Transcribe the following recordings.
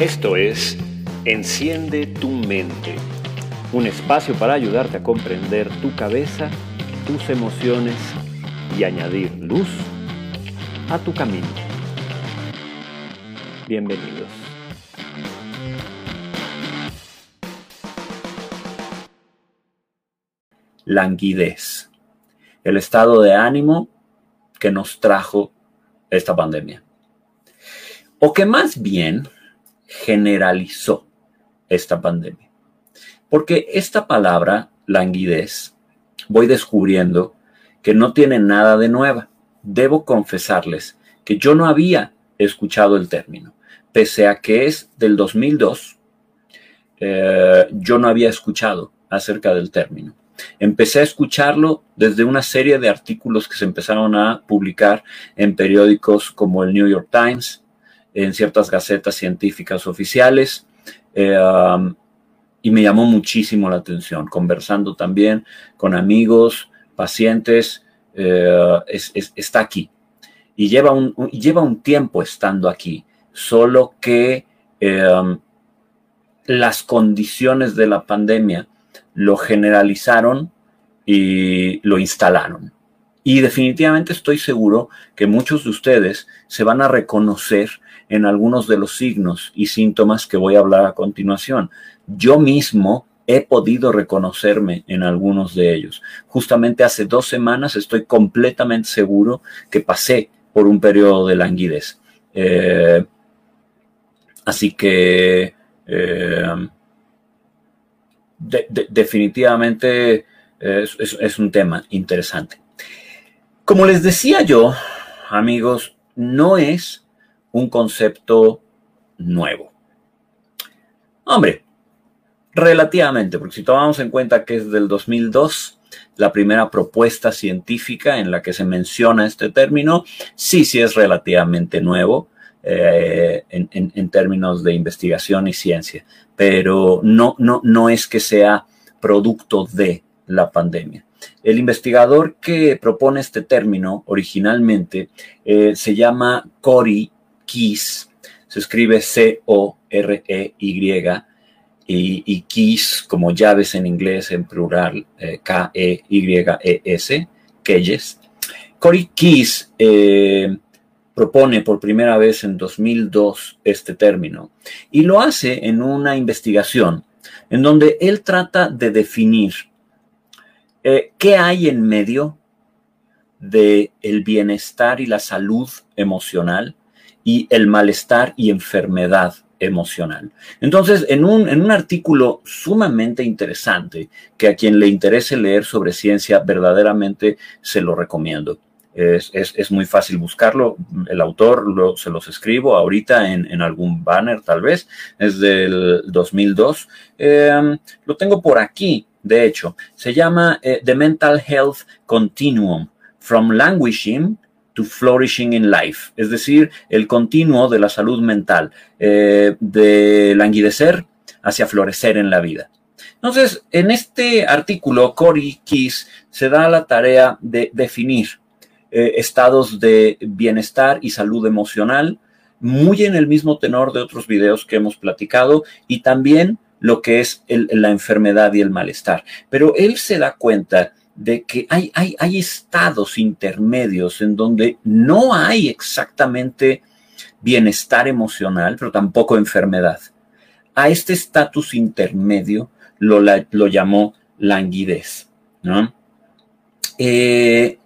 Esto es Enciende tu mente, un espacio para ayudarte a comprender tu cabeza, tus emociones y añadir luz a tu camino. Bienvenidos. Languidez, el estado de ánimo que nos trajo esta pandemia. O que más bien generalizó esta pandemia. Porque esta palabra, languidez, voy descubriendo que no tiene nada de nueva. Debo confesarles que yo no había escuchado el término, pese a que es del 2002, eh, yo no había escuchado acerca del término. Empecé a escucharlo desde una serie de artículos que se empezaron a publicar en periódicos como el New York Times, en ciertas gacetas científicas oficiales. Eh, um, y me llamó muchísimo la atención, conversando también con amigos, pacientes, eh, está aquí. Y lleva un, lleva un tiempo estando aquí, solo que eh, um, las condiciones de la pandemia lo generalizaron y lo instalaron. Y definitivamente estoy seguro que muchos de ustedes se van a reconocer en algunos de los signos y síntomas que voy a hablar a continuación. Yo mismo he podido reconocerme en algunos de ellos. Justamente hace dos semanas estoy completamente seguro que pasé por un periodo de languidez. Eh, así que eh, definitivamente es un tema interesante. Como les decía yo, amigos, no es un concepto nuevo. Hombre, relativamente, porque si tomamos en cuenta que es del 2002, la primera propuesta científica en la que se menciona este término, sí, sí es relativamente nuevo eh, en, términos de investigación y ciencia, pero no, no, no es que sea producto de la pandemia. El investigador que propone este término originalmente eh, se llama Cory Keys, se escribe C-O-R-E-Y, y, Keys como llaves en inglés en plural, eh, K-E-Y-E-S, Keyes. Cory Keys eh, propone por primera vez en 2002 este término y lo hace en una investigación en donde él trata de definir eh, qué hay en medio de el bienestar y la salud emocional y el malestar y enfermedad emocional. Entonces, en un, en un artículo sumamente interesante que a quien le interese leer sobre ciencia, verdaderamente se lo recomiendo. Es, es, muy fácil buscarlo. El autor lo, se los escribo ahorita en, en, algún banner, tal vez. Es del 2002. Em, lo tengo por aquí, de hecho. Se llama eh, The Mental Health Continuum, From Languishing to flourishing in life, es decir, el continuo de la salud mental, eh, de languidecer hacia florecer en la vida. Entonces, en este artículo, Cory Keys se da la tarea de definir eh, estados de bienestar y salud emocional, muy en el mismo tenor de otros videos que hemos platicado, y también lo que es la enfermedad y el malestar. Pero él se da cuenta de que hay, hay, hay estados intermedios en donde no hay exactamente bienestar emocional, pero tampoco enfermedad. A este estatus intermedio lo, lo, llamó languidez. ¿no? Eh,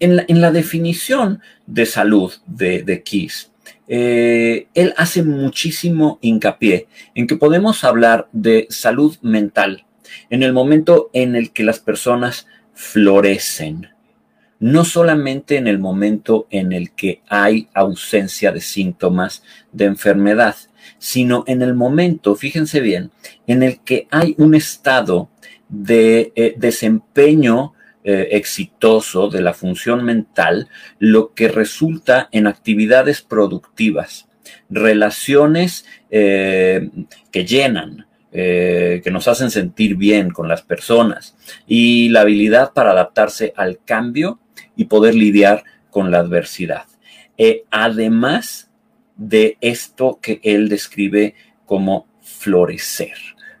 en, la, definición de salud de, de Kiss, eh, él hace muchísimo hincapié en que podemos hablar de salud mental, en el momento en el que las personas florecen, no solamente en el momento en el que hay ausencia de síntomas de enfermedad, sino en el momento, fíjense bien, en el que hay un estado de eh, desempeño eh, exitoso de la función mental, lo que resulta en actividades productivas, relaciones eh, que llenan, eh, que nos hacen sentir bien con las personas y la habilidad para adaptarse al cambio y poder lidiar con la adversidad. Eh, además de esto que él describe como florecer.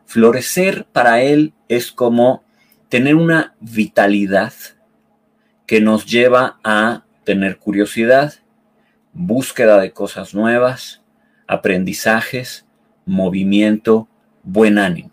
Florecer para él es como tener una vitalidad que nos lleva a tener curiosidad, búsqueda de cosas nuevas, aprendizajes, movimiento, buen ánimo.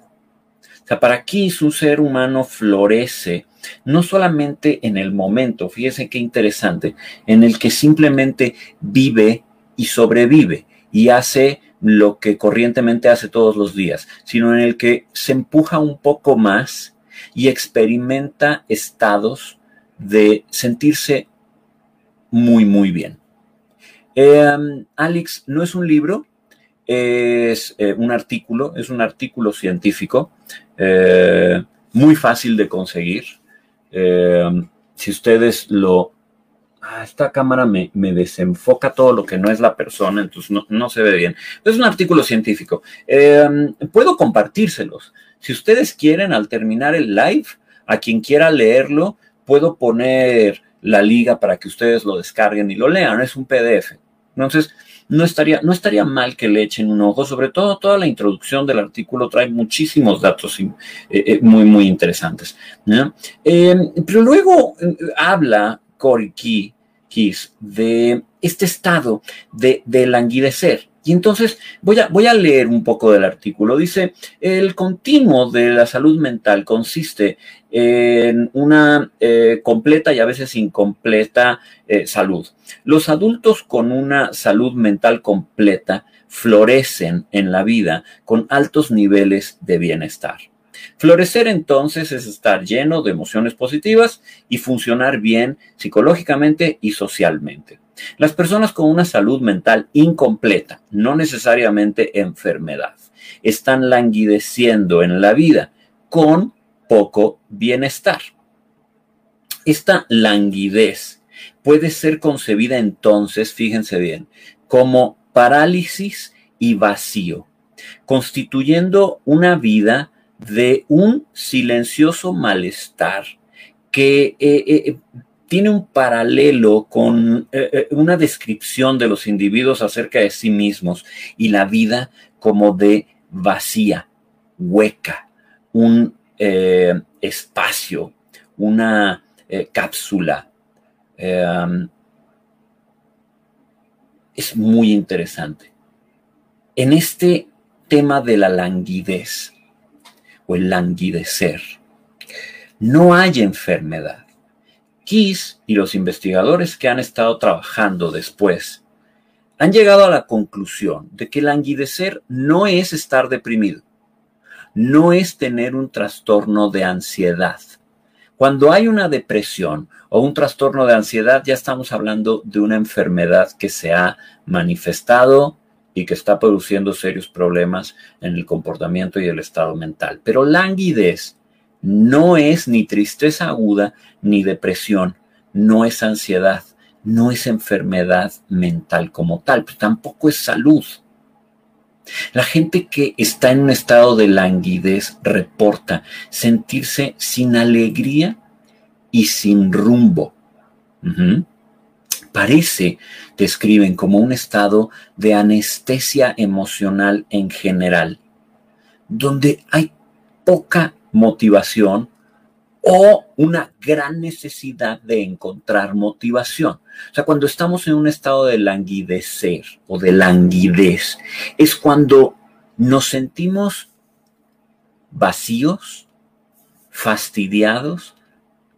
O sea, para Kiss un ser humano florece no solamente en el momento, fíjense qué interesante, en el que simplemente vive y sobrevive y hace lo que corrientemente hace todos los días, sino en el que se empuja un poco más y experimenta estados de sentirse muy, muy bien. Em, Alex, no es un libro, es eh, un artículo, es un artículo científico, eh, muy fácil de conseguir. Em, si ustedes lo... Ah, esta cámara me, desenfoca todo lo que no es la persona, entonces no, se ve bien. Es un artículo científico. Puedo compartírselos. Si ustedes quieren, al terminar el live, a quien quiera leerlo, puedo poner la liga para que ustedes lo descarguen y lo lean. Es un PDF. Entonces, no estaría, no estaría mal que le echen un ojo, sobre todo toda la introducción del artículo trae muchísimos datos eh, eh, muy, muy interesantes. Eh, pero luego habla Cory Keys de este estado de, de languidecer. Y entonces voy a, voy a leer un poco del artículo. Dice, el continuo de la salud mental consiste en una eh, completa y a veces incompleta eh, salud. Los adultos con una salud mental completa florecen en la vida con altos niveles de bienestar. Florecer entonces es estar lleno de emociones positivas y funcionar bien psicológicamente y socialmente. Las personas con una salud mental incompleta, no necesariamente enfermedad, están languideciendo en la vida con poco bienestar. Esta languidez puede ser concebida entonces, fíjense bien, como parálisis y vacío, constituyendo una vida de un silencioso malestar que eh, eh, tiene un paralelo con eh, una descripción de los individuos acerca de sí mismos y la vida como de vacía, hueca, un espacio, una cápsula. es muy interesante. En este tema de la languidez, el languidecer. No hay enfermedad. Kiss y los investigadores que han estado trabajando después han llegado a la conclusión de que languidecer no es estar deprimido, no es tener un trastorno de ansiedad. Cuando hay una depresión o un trastorno de ansiedad, ya estamos hablando de una enfermedad que se ha manifestado y que está produciendo serios problemas en el comportamiento y el estado mental. Pero languidez no es ni tristeza aguda ni depresión, no es ansiedad, no es enfermedad mental como tal, pero tampoco es salud. La gente que está en un estado de languidez reporta sentirse sin alegría y sin rumbo. Parece, describen como un estado de anestesia emocional en general, donde hay poca motivación o una gran necesidad de encontrar motivación. O sea, cuando estamos en un estado de languidecer o de languidez, es cuando nos sentimos vacíos, fastidiados,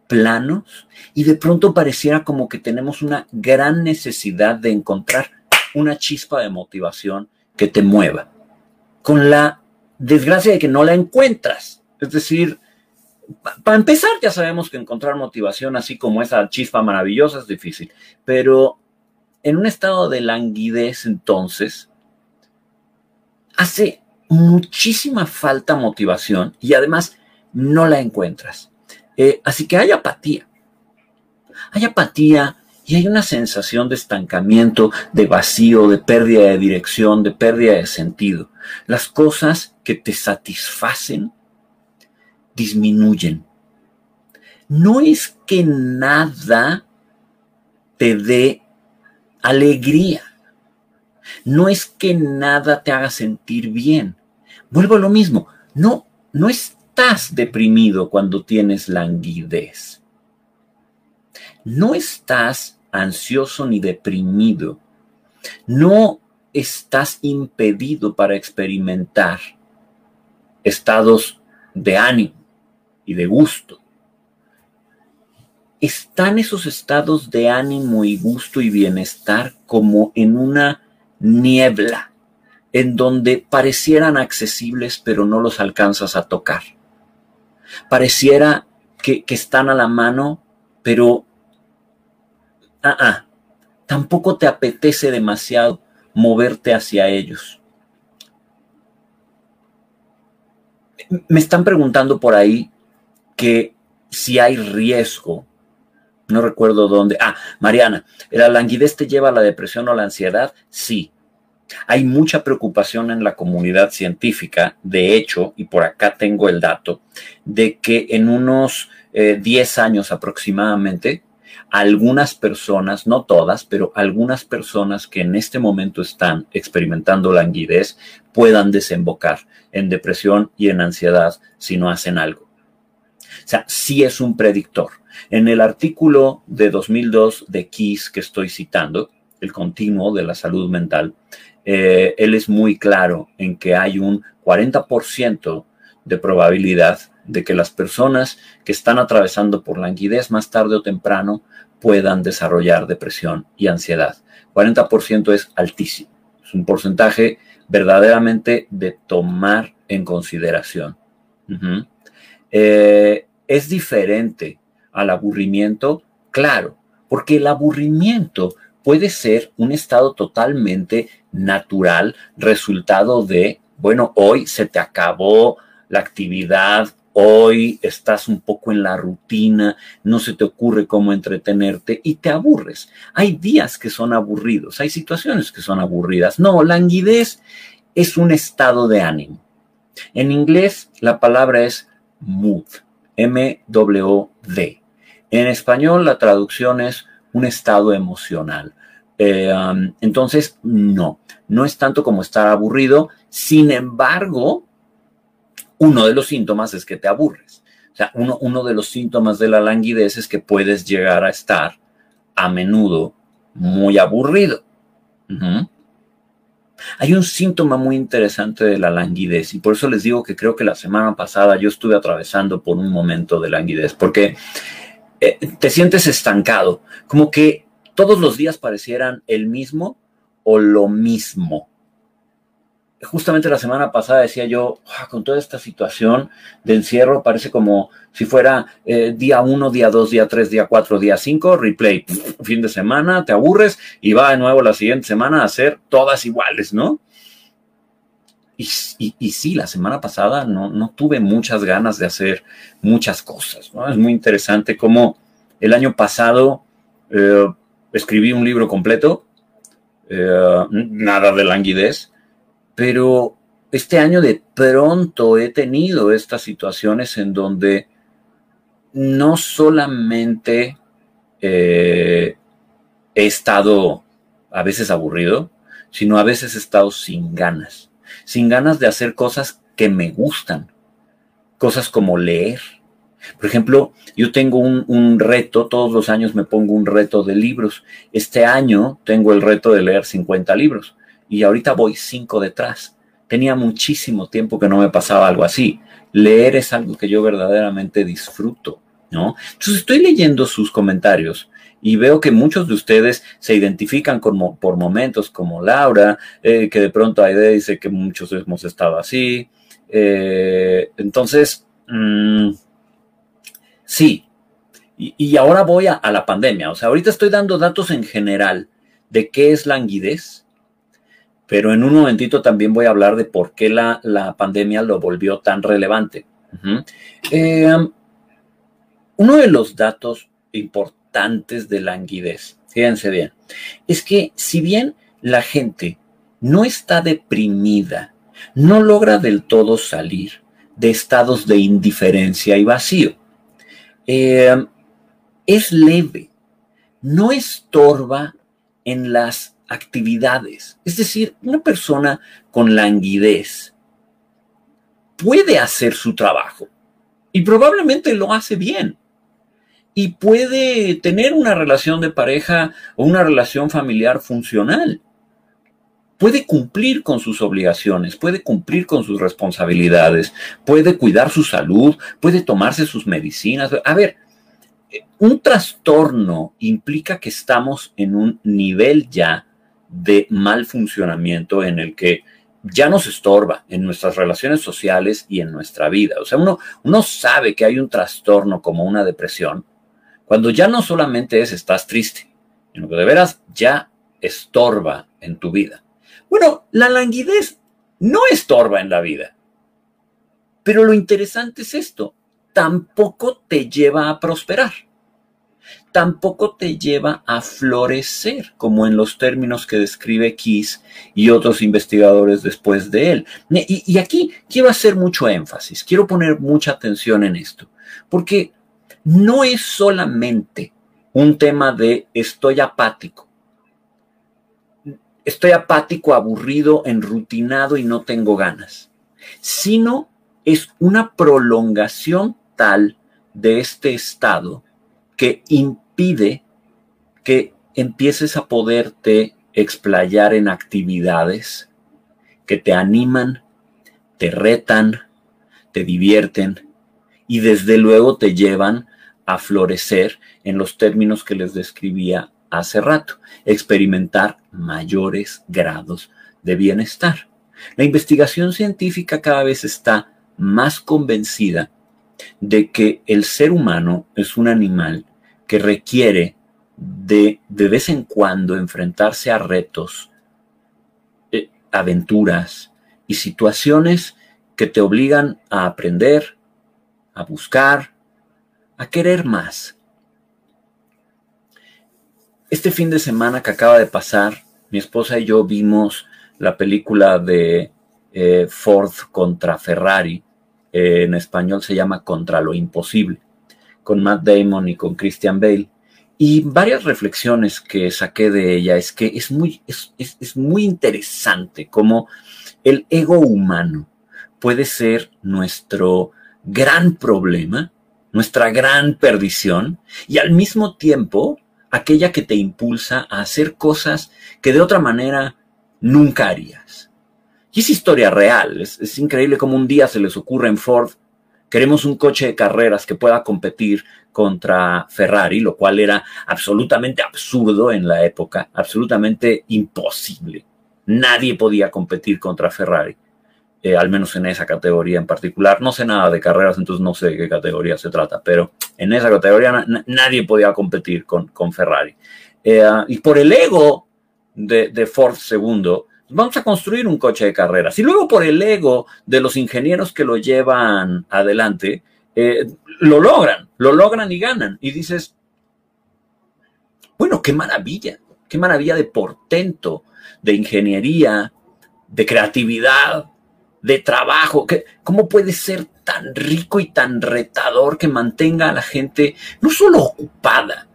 planos y de pronto pareciera como que tenemos una gran necesidad de encontrar una chispa de motivación que te mueva, con la desgracia de que no la encuentras. Es decir, para empezar ya sabemos que encontrar motivación así como esa chispa maravillosa es difícil, pero en un estado de languidez entonces, hace muchísima falta motivación y además no la encuentras. Eh, así que hay apatía. Hay apatía y hay una sensación de estancamiento, de vacío, de pérdida de dirección, de pérdida de sentido. Las cosas que te satisfacen disminuyen. No es que nada te dé alegría. No es que nada te haga sentir bien. Vuelvo a lo mismo. No, no estás deprimido cuando tienes languidez. No estás ansioso ni deprimido. No estás impedido para experimentar estados de ánimo y de gusto. Están esos estados de ánimo y gusto y bienestar como en una niebla, en donde parecieran accesibles pero no los alcanzas a tocar. Pareciera que, están a la mano, pero ah, ah, tampoco te apetece demasiado moverte hacia ellos. Me están preguntando por ahí que si hay riesgo, no recuerdo dónde. Ah, Mariana, ¿la languidez te lleva a la depresión o la ansiedad? Sí. Hay mucha preocupación en la comunidad científica, de hecho, y por acá tengo el dato, de que en unos 10 eh, años aproximadamente, algunas personas, no todas, pero algunas personas que en este momento están experimentando languidez puedan desembocar en depresión y en ansiedad si no hacen algo. O sea, sí es un predictor. En el artículo de 2002 de Kiss que estoy citando, el continuo de la salud mental, eh, él es muy claro en que hay un 40% de probabilidad de que las personas que están atravesando por languidez más tarde o temprano puedan desarrollar depresión y ansiedad. 40% es altísimo. Es un porcentaje verdaderamente de tomar en consideración. ¿Es diferente al aburrimiento? Claro, porque el aburrimiento puede ser un estado totalmente natural, resultado de, bueno, hoy se te acabó la actividad, hoy estás un poco en la rutina, no se te ocurre cómo entretenerte y te aburres. Hay días que son aburridos, hay situaciones que son aburridas. No, languidez es un estado de ánimo. En inglés la palabra es mood, M-W-D. En español la traducción es un estado emocional. Eh, um, entonces, no, no es tanto como estar aburrido. Sin embargo, uno de los síntomas es que te aburres. O sea, uno, uno de los síntomas de la languidez es que puedes llegar a estar a menudo muy aburrido. Hay un síntoma muy interesante de la languidez y por eso les digo que creo que la semana pasada yo estuve atravesando por un momento de languidez, porque eh, te sientes estancado, como que todos los días parecieran el mismo o lo mismo justamente la semana pasada decía yo, con toda esta situación de encierro, parece como si fuera eh, día uno, día dos, día tres, día cuatro, día cinco, replay, fin de semana, te aburres y va de nuevo la siguiente semana a ser todas iguales, ¿no? Y, y, sí, la semana pasada no, no, tuve muchas ganas de hacer muchas cosas, ¿no? Es muy interesante cómo el año pasado eh, escribí un libro completo, eh, nada de languidez, pero este año de pronto he tenido estas situaciones en donde no solamente eh, he estado a veces aburrido, sino a veces he estado sin ganas, sin ganas de hacer cosas que me gustan, cosas como leer. Por ejemplo, yo tengo un, reto, todos los años me pongo un reto de libros. Este año tengo el reto de leer 50 libros y ahorita voy cinco detrás. Tenía muchísimo tiempo que no me pasaba algo así. Leer es algo que yo verdaderamente disfruto, ¿no? Entonces estoy leyendo sus comentarios y veo que muchos de ustedes se identifican por momentos como Laura, eh, que de pronto Aide dice que muchos hemos estado así. Eh, entonces, mm, sí. Y, ahora voy a, a la pandemia. O sea, ahorita estoy dando datos en general de qué es languidez pero en un momentito también voy a hablar de por qué la, pandemia lo volvió tan relevante. Eh, uno de los datos importantes de languidez, fíjense bien, es que si bien la gente no está deprimida, no logra del todo salir de estados de indiferencia y vacío. Eh, es leve, no estorba en las actividades. Es decir, una persona con languidez puede hacer su trabajo y probablemente lo hace bien. Y puede tener una relación de pareja o una relación familiar funcional. Puede cumplir con sus obligaciones, puede cumplir con sus responsabilidades, puede cuidar su salud, puede tomarse sus medicinas. A ver, un trastorno implica que estamos en un nivel ya de mal funcionamiento en el que ya nos estorba en nuestras relaciones sociales y en nuestra vida. O sea, uno, uno sabe que hay un trastorno como una depresión cuando ya no solamente es estás triste, sino que de veras ya estorba en tu vida. Bueno, la languidez no estorba en la vida. Pero lo interesante es esto, tampoco te lleva a prosperar tampoco te lleva a florecer, como en los términos que describe Kiss y otros investigadores después de él. Y, aquí quiero hacer mucho énfasis, quiero poner mucha atención en esto, porque no es solamente un tema de estoy apático. Estoy apático, aburrido, enrutinado y no tengo ganas, sino es una prolongación tal de este estado que pide que empieces a poderte explayar en actividades que te animan, te retan, te divierten y desde luego te llevan a florecer en los términos que les describía hace rato, experimentar mayores grados de bienestar. La investigación científica cada vez está más convencida de que el ser humano es un animal que requiere de de vez en cuando enfrentarse a retos, eh, aventuras y situaciones que te obligan a aprender, a buscar, a querer más. Este fin de semana que acaba de pasar, mi esposa y yo vimos la película de eh, Ford contra Ferrari. Eh, en español se llama Contra lo Imposible con Matt Damon y con Christian Bale. Y varias reflexiones que saqué de ella es que es muy, es, es muy interesante cómo el ego humano puede ser nuestro gran problema, nuestra gran perdición y al mismo tiempo aquella que te impulsa a hacer cosas que de otra manera nunca harías. Y es historia real, es, es increíble cómo un día se les ocurre en Ford Queremos un coche de carreras que pueda competir contra Ferrari, lo cual era absolutamente absurdo en la época, absolutamente imposible. Nadie podía competir contra Ferrari, eh, al menos en esa categoría en particular. No sé nada de carreras, entonces no sé de qué categoría se trata, pero en esa categoría nadie podía competir con, con Ferrari. Eh, y por el ego de, de Ford II, vamos a construir un coche de carreras. Y luego por el ego de los ingenieros que lo llevan adelante, eh, lo logran, lo logran y ganan. Y dices, bueno, qué maravilla, qué maravilla de portento, de ingeniería, de creatividad, de trabajo. ¿Cómo puede ser tan rico y tan retador que mantenga a la gente no solo ocupada,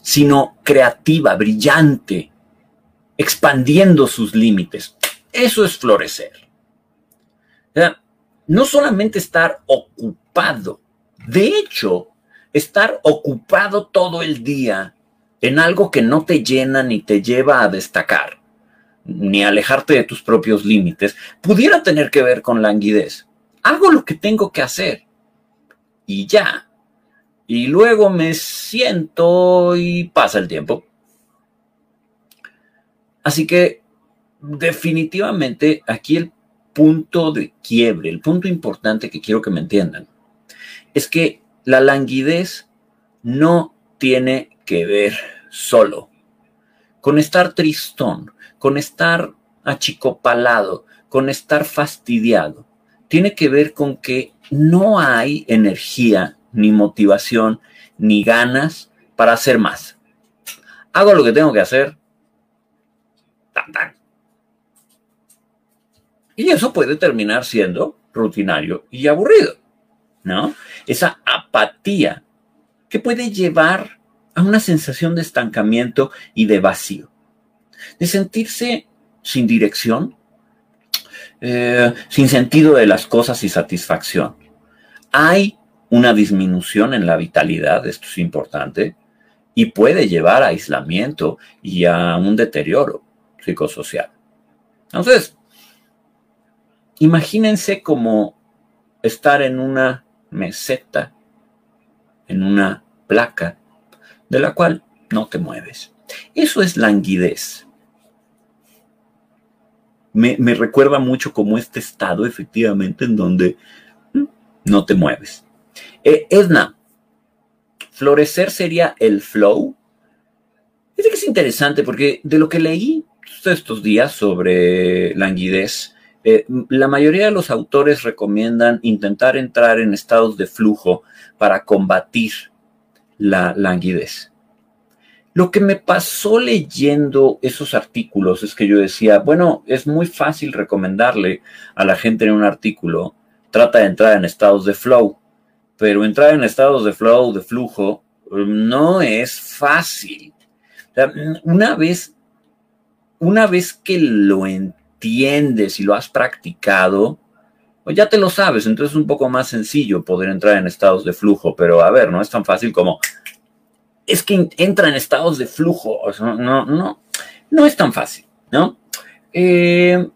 sino creativa, brillante, expandiendo sus límites. Eso es florecer. no solamente estar ocupado, de hecho, estar ocupado todo el día en algo que no te llena ni te lleva a destacar, ni alejarte de tus propios límites, pudiera tener que ver con languidez. Hago lo que tengo que hacer y ya. Y luego me siento y pasa el tiempo. Así que definitivamente aquí el punto de quiebre, el punto importante que quiero que me entiendan, es que la languidez no tiene que ver solo con estar tristón, con estar achicopalado, con estar fastidiado. Tiene que ver con que no hay energía, ni motivación, ni ganas para hacer más. Hago lo que tengo que hacer, y eso puede terminar siendo rutinario y aburrido, ¿no? Esa apatía que puede llevar a una sensación de estancamiento y de vacío. de sentirse sin dirección, eh, sin sentido de las cosas y satisfacción. Hay una disminución en la vitalidad, esto es importante, y puede llevar a aislamiento y a un deterioro psicosocial. Entonces, imagínense como estar en una meseta, en una placa, de la cual no te mueves. Eso es languidez. Me, recuerda mucho como este estado, efectivamente, en donde mm, no te mueves. Eh, Edna, florecer sería el flow. Es que es interesante porque de lo que leí estos días sobre languidez, eh, la mayoría de los autores recomiendan intentar entrar en estados de flujo para combatir la languidez. Lo que me pasó leyendo esos artículos es que yo decía, bueno, es muy fácil recomendarle a la gente en un artículo, trata de entrar en estados de flow, pero entrar en estados de flow, de flujo, no es fácil. una vez, una vez que lo entiendes y lo has practicado, pues ya te lo sabes, entonces es un poco más sencillo poder entrar en estados de flujo, pero a ver, no es tan fácil como es que entra en estados de flujo. no, no, no es tan fácil, ¿no? Eh,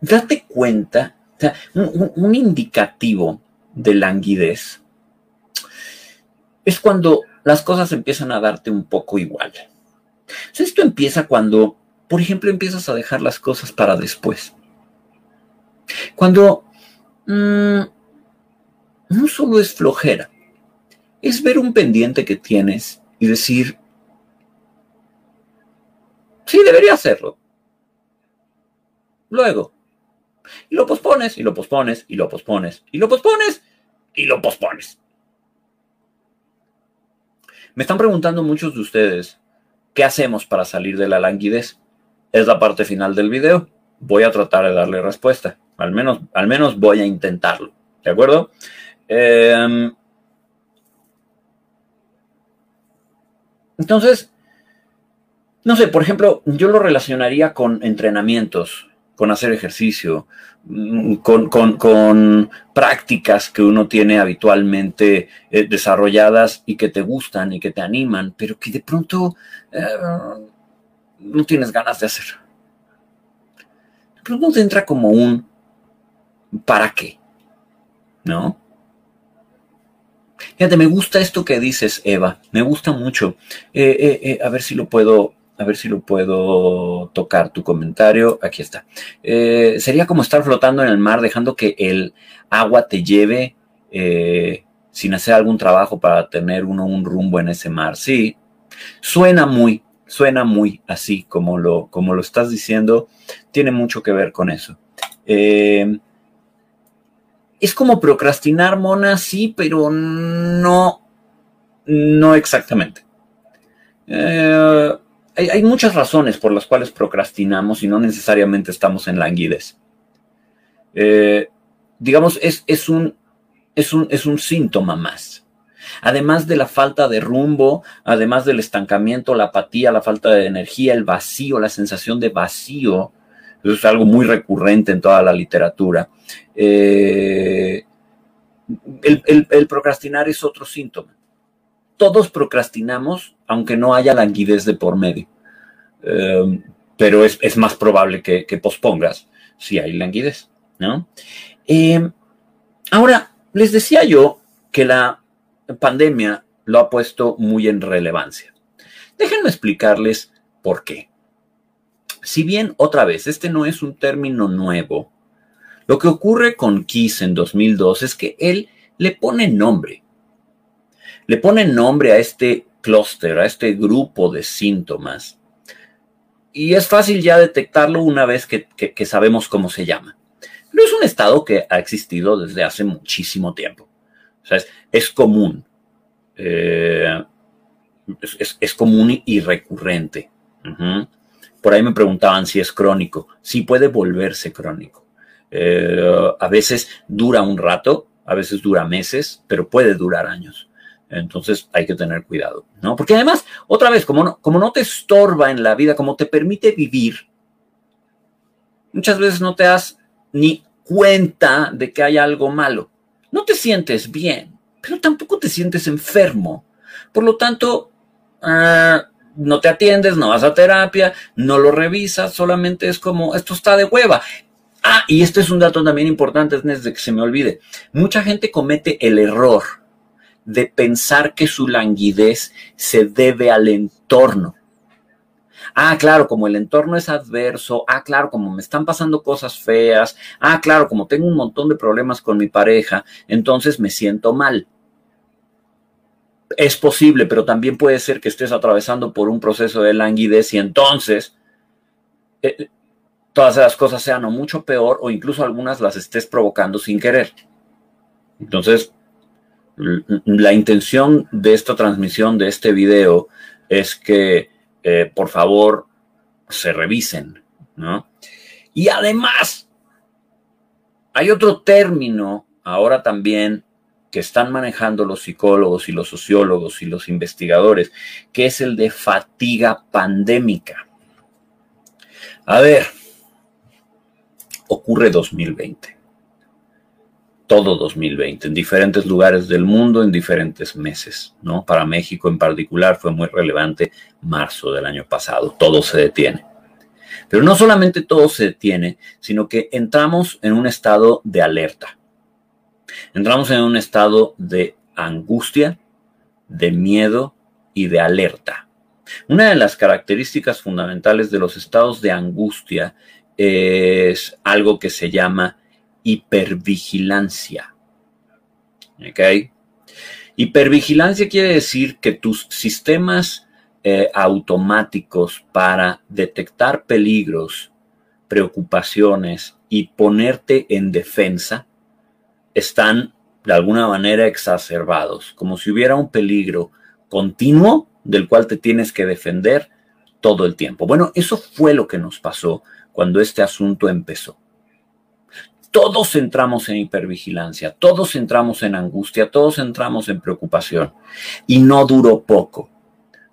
date cuenta, un, indicativo de languidez es cuando las cosas empiezan a darte un poco igual. Esto empieza cuando, por ejemplo, empiezas a dejar las cosas para después. Cuando mm, no solo es flojera, es ver un pendiente que tienes y decir, sí, debería hacerlo. Luego. Y lo pospones, y lo pospones, y lo pospones, y lo pospones, y lo pospones. Me están preguntando muchos de ustedes, ¿qué hacemos para salir de la languidez? Es la parte final del video. Voy a tratar de darle respuesta. Al menos, al menos voy a intentarlo. ¿De acuerdo? Em, entonces, no sé, por ejemplo, yo lo relacionaría con entrenamientos, con hacer ejercicio, mm, con, prácticas que uno tiene habitualmente eh, desarrolladas y que te gustan y que te animan, pero que de pronto eh, no tienes ganas de hacer. De pronto te entra como un ¿para qué? ¿No? Fíjate, me gusta esto que dices, Eva. Me gusta mucho. Eh, a ver si lo puedo, a ver si lo puedo tocar tu comentario. Aquí está. sería como estar flotando en el mar, dejando que el agua te lleve sin hacer algún trabajo para tener uno un rumbo en ese mar. Sí, suena muy, suena muy así como lo, como lo estás diciendo. Tiene mucho que ver con eso. Es como procrastinar, Mona, sí, pero no, no exactamente. Eh, hay, muchas razones por las cuales procrastinamos y no necesariamente estamos en languidez. Eh, digamos, es, es, un, es, un, es un síntoma más. Además de la falta de rumbo, además del estancamiento, la apatía, la falta de energía, el vacío, la sensación de vacío, eso es algo muy recurrente en toda la literatura. Eh, el, procrastinar es otro síntoma. Todos procrastinamos, aunque no haya languidez de por medio. Eh, pero es, más probable que, pospongas si hay languidez, ¿no? Eh, ahora, les decía yo que la pandemia lo ha puesto muy en relevancia. Déjenme explicarles por qué. Si bien, otra vez, este no es un término nuevo, lo que ocurre con Kiss en 2002 es que él le pone nombre. Le pone nombre a este clúster, a este grupo de síntomas. Y es fácil ya detectarlo una vez que, sabemos cómo se llama. Pero es un estado que ha existido desde hace muchísimo tiempo. O sea, es, común. Eh, es, común y recurrente. Por ahí me preguntaban si es crónico. Sí puede volverse crónico. Eh, a veces dura un rato, a veces dura meses, pero puede durar años. Entonces hay que tener cuidado, ¿no? Porque además, otra vez, como no, como no te estorba en la vida, como te permite vivir, muchas veces no te das ni cuenta de que hay algo malo. No te sientes bien, pero tampoco te sientes enfermo. Por lo tanto, ah, no te atiendes, no vas a terapia, no lo revisas, solamente es como, esto está de hueva. Ah, y este es un dato también importante, es de que se me olvide. Mucha gente comete el error de pensar que su languidez se debe al entorno. Ah, claro, como el entorno es adverso. Ah, claro, como me están pasando cosas feas. Ah, claro, como tengo un montón de problemas con mi pareja, entonces me siento mal. Es posible, pero también puede ser que estés atravesando por un proceso de languidez y entonces eh, todas esas cosas sean o mucho peor o incluso algunas las estés provocando sin querer. Entonces, la intención de esta transmisión, de este video, es que eh, por favor se revisen, ¿no? Y además, hay otro término ahora también que están manejando los psicólogos y los sociólogos y los investigadores, que es el de fatiga pandémica. A ver, ocurre 2020 todo 2020, en diferentes lugares del mundo, en diferentes meses, ¿no? Para México en particular fue muy relevante marzo del año pasado, todo se detiene. Pero no solamente todo se detiene, sino que entramos en un estado de alerta. Entramos en un estado de angustia, de miedo y de alerta. Una de las características fundamentales de los estados de angustia es algo que se llama hipervigilancia. ¿Ok? Hipervigilancia quiere decir que tus sistemas eh, automáticos para detectar peligros, preocupaciones y ponerte en defensa están de alguna manera exacerbados, como si hubiera un peligro continuo del cual te tienes que defender todo el tiempo. Bueno, eso fue lo que nos pasó cuando este asunto empezó todos entramos en hipervigilancia, todos entramos en angustia, todos entramos en preocupación. Y no duró poco,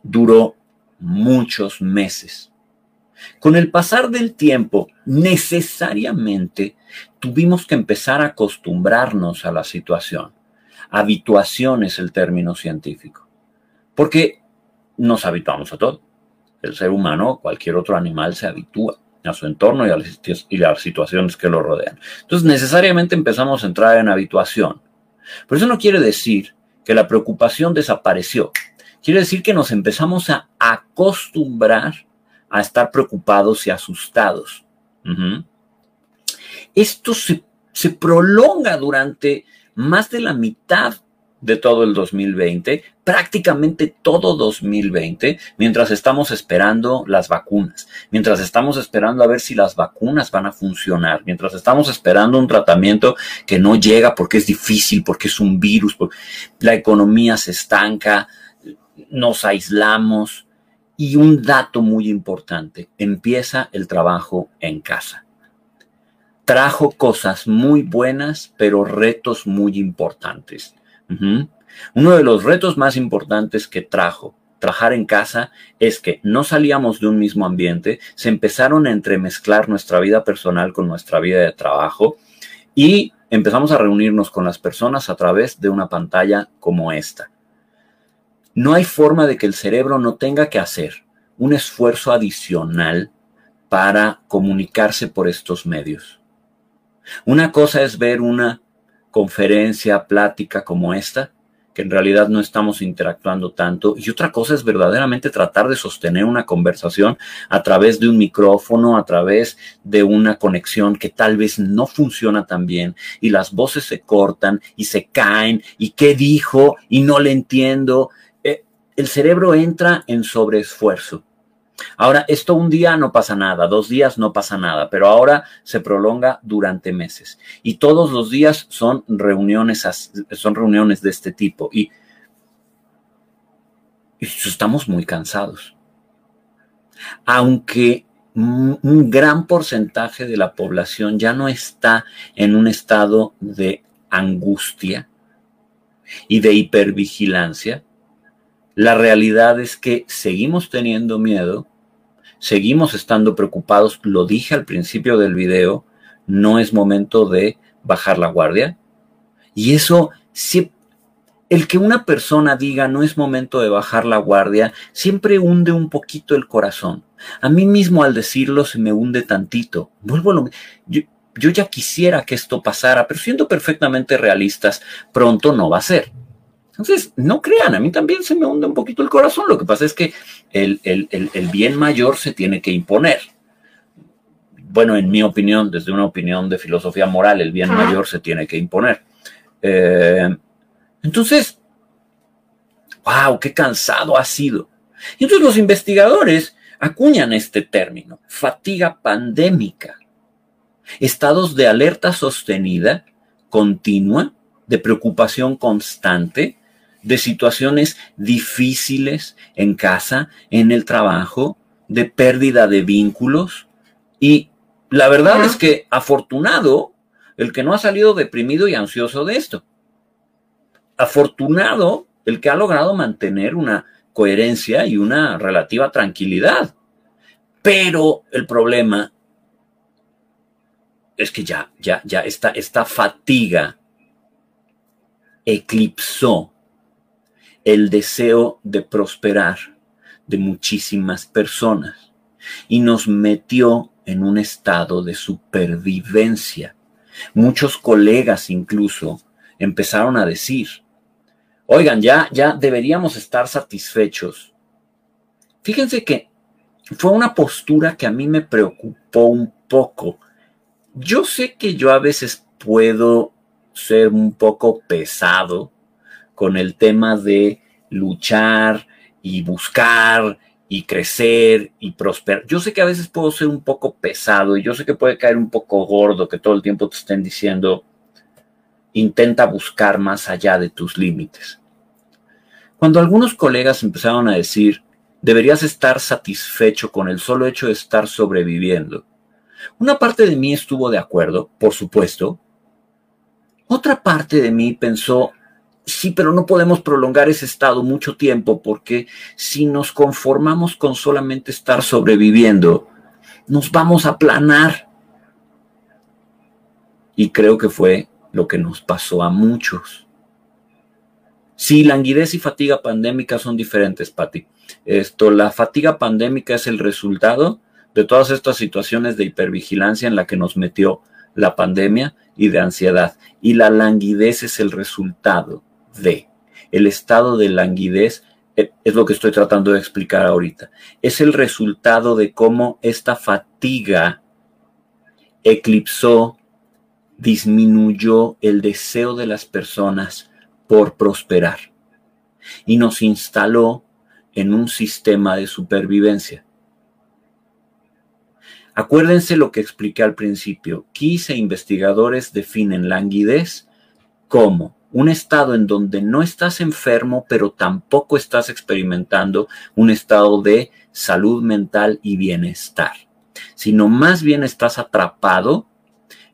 duró muchos meses. Con el pasar del tiempo, necesariamente tuvimos que empezar a acostumbrarnos a la situación. Habituación es el término científico, porque nos habituamos a todo. El ser humano, cualquier otro animal, se habitúa a su entorno y a, las, situaciones que lo rodean. Entonces, necesariamente empezamos a entrar en habituación. Pero eso no quiere decir que la preocupación desapareció. Quiere decir que nos empezamos a acostumbrar a estar preocupados y asustados. Esto se prolonga durante más de la mitad de todo el 2020, prácticamente todo 2020, mientras estamos esperando las vacunas, mientras estamos esperando a ver si las vacunas van a funcionar, mientras estamos esperando un tratamiento que no llega porque es difícil, porque es un virus, la economía se estanca, nos aislamos. Y un dato muy importante, empieza el trabajo en casa. Trajo cosas muy buenas, pero retos muy importantes uno de los retos más importantes que trajo trabajar en casa es que no salíamos de un mismo ambiente, se empezaron a entremezclar nuestra vida personal con nuestra vida de trabajo y empezamos a reunirnos con las personas a través de una pantalla como esta. No hay forma de que el cerebro no tenga que hacer un esfuerzo adicional para comunicarse por estos medios. Una cosa es ver una conferencia, plática como esta, en realidad no estamos interactuando tanto. Y otra cosa es verdaderamente tratar de sostener una conversación a través de un micrófono, a través de una conexión que tal vez no funciona tan bien y las voces se cortan y se caen y qué dijo y no le entiendo. Eh, el cerebro entra en sobreesfuerzo. Ahora, esto un día no pasa nada, dos días no pasa nada, pero ahora se prolonga durante meses. Y todos los días son reuniones, son reuniones de este tipo. Y, y estamos muy cansados. Aunque un gran porcentaje de la población ya no está en un estado de angustia, y de hipervigilancia, la realidad es que seguimos teniendo miedo, seguimos estando preocupados, lo dije al principio del video, no es momento de bajar la guardia. Y eso, el que una persona diga no es momento de bajar la guardia, siempre hunde un poquito el corazón. A mí mismo al decirlo se me hunde tantito. Vuelvo a lo yo, yo ya quisiera que esto pasara, pero siendo perfectamente realistas, pronto no va a ser. Entonces, no crean, a mí también se me hunde un poquito el corazón. Lo que pasa es que el, bien mayor se tiene que imponer. Bueno, en mi opinión, desde una opinión de filosofía moral, el bien mayor se tiene que imponer. Eh, entonces, wow, qué cansado ha sido. Y entonces los investigadores acuñan este término, fatiga pandémica, estados de alerta sostenida, continua, de preocupación constante, de situaciones difíciles en casa, en el trabajo, de pérdida de vínculos. Y la verdad es que afortunado el que no ha salido deprimido y ansioso de esto. Afortunado el que ha logrado mantener una coherencia y una relativa tranquilidad. Pero el problema es que ya, ya, ya esta, esta fatiga eclipsó el deseo de prosperar de muchísimas personas y nos metió en un estado de supervivencia. Muchos colegas incluso empezaron a decir, oigan, ya, ya deberíamos estar satisfechos. Fíjense que fue una postura que a mí me preocupó un poco. Yo sé que yo a veces puedo ser un poco pesado con el tema de luchar y buscar y crecer y prosperar. Yo sé que a veces puedo ser un poco pesado y yo sé que puede caer un poco gordo que todo el tiempo te estén diciendo, intenta buscar más allá de tus límites. Cuando algunos colegas empezaron a decir, deberías estar satisfecho con el solo hecho de estar sobreviviendo, una parte de mí estuvo de acuerdo, por supuesto. Otra parte de mí pensó, Sí, pero no podemos prolongar ese estado mucho tiempo porque si nos conformamos con solamente estar sobreviviendo, nos vamos a aplanar. Y creo que fue lo que nos pasó a muchos. Sí, languidez y fatiga pandémica son diferentes, Patti. Esto, la fatiga pandémica es el resultado de todas estas situaciones de hipervigilancia en la que nos metió la pandemia y de ansiedad. Y la languidez es el resultado de. El estado de languidez eh, es lo que estoy tratando de explicar ahorita. Es el resultado de cómo esta fatiga eclipsó, disminuyó el deseo de las personas por prosperar y nos instaló en un sistema de supervivencia. Acuérdense lo que expliqué al principio. 15 investigadores definen languidez como un estado en donde no estás enfermo, pero tampoco estás experimentando un estado de salud mental y bienestar, sino más bien estás atrapado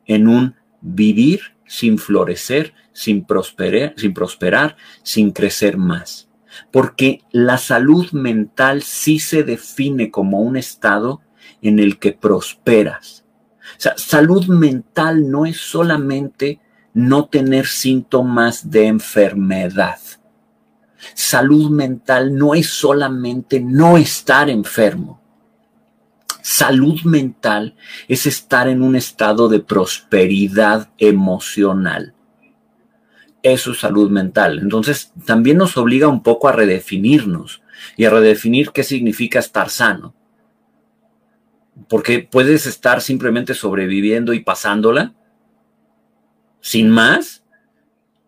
en un vivir sin florecer, sin prosperar, sin prosperar, sin crecer más. Porque la salud mental sí se define como un estado en el que prosperas. O sea, salud mental no es solamente no tener síntomas de enfermedad. Salud mental no es solamente no estar enfermo. Salud mental es estar en un estado de prosperidad emocional. Eso es salud mental. Entonces, también nos obliga un poco a redefinirnos y a redefinir qué significa estar sano. Porque puedes estar simplemente sobreviviendo y pasándola, sin más,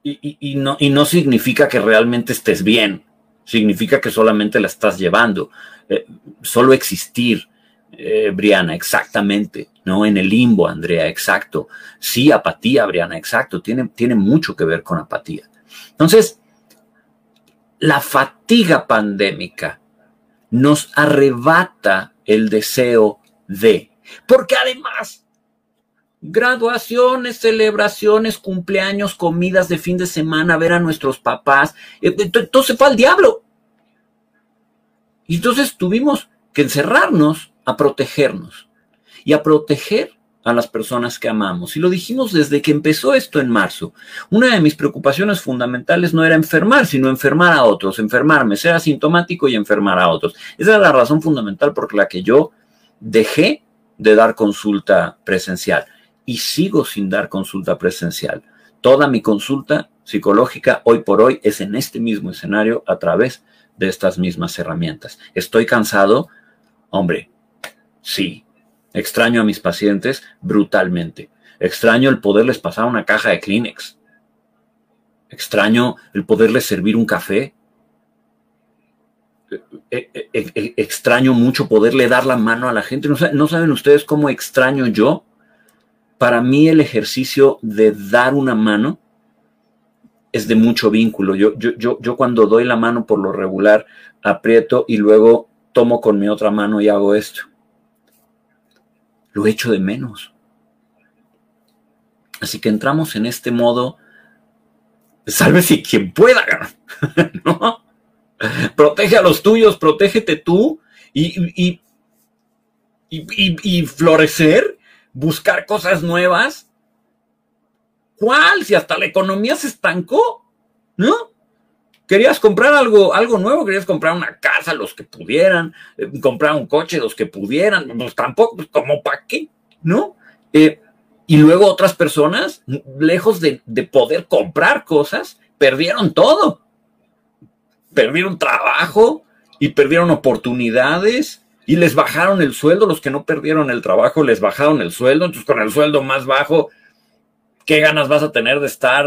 y, no, significa que realmente estés bien, significa que solamente la estás llevando. Eh, solo existir, eh, Briana, exactamente, ¿no? En el limbo, Andrea, exacto. Sí, apatía, Briana, exacto, tiene, tiene mucho que ver con apatía. Entonces, la fatiga pandémica nos arrebata el deseo de, porque además graduaciones, celebraciones, cumpleaños, comidas de fin de semana, ver a nuestros papás. Eh, entonces fue al diablo. Y entonces tuvimos que encerrarnos a protegernos y a proteger a las personas que amamos. Y lo dijimos desde que empezó esto en marzo. Una de mis preocupaciones fundamentales no era enfermar, sino enfermar a otros, enfermarme, ser asintomático y enfermar a otros. Esa es la razón fundamental por la que yo dejé de dar consulta presencial y sigo sin dar consulta presencial. Toda mi consulta psicológica hoy por hoy es en este mismo escenario a través de estas mismas herramientas. ¿Estoy cansado? Hombre, sí. Extraño a mis pacientes brutalmente. Extraño el poderles pasar una caja de Kleenex. Extraño el poderles servir un café. E, e, e, extraño mucho poderle dar la mano a la gente. ¿No saben ustedes cómo extraño yo para mí el ejercicio de dar una mano es de mucho vínculo. Yo, yo, yo, yo cuando doy la mano por lo regular, aprieto y luego tomo con mi otra mano y hago esto. Lo echo de menos. Así que entramos en este modo, sálvese quien pueda, ¿no? Protege a los tuyos, protégete tú y, y, y florecer buscar cosas nuevas. ¿Cuál? Si hasta la economía se estancó, ¿no? Querías comprar algo, algo nuevo, querías comprar una casa, los que pudieran, eh, comprar un coche, los que pudieran, pues tampoco, pues como para qué, ¿no? Eh, y luego otras personas, lejos de, de poder comprar cosas, perdieron todo. Perdieron trabajo y perdieron oportunidades y les bajaron el sueldo, los que no perdieron el trabajo les bajaron el sueldo, entonces con el sueldo más bajo, ¿qué ganas vas a tener de estar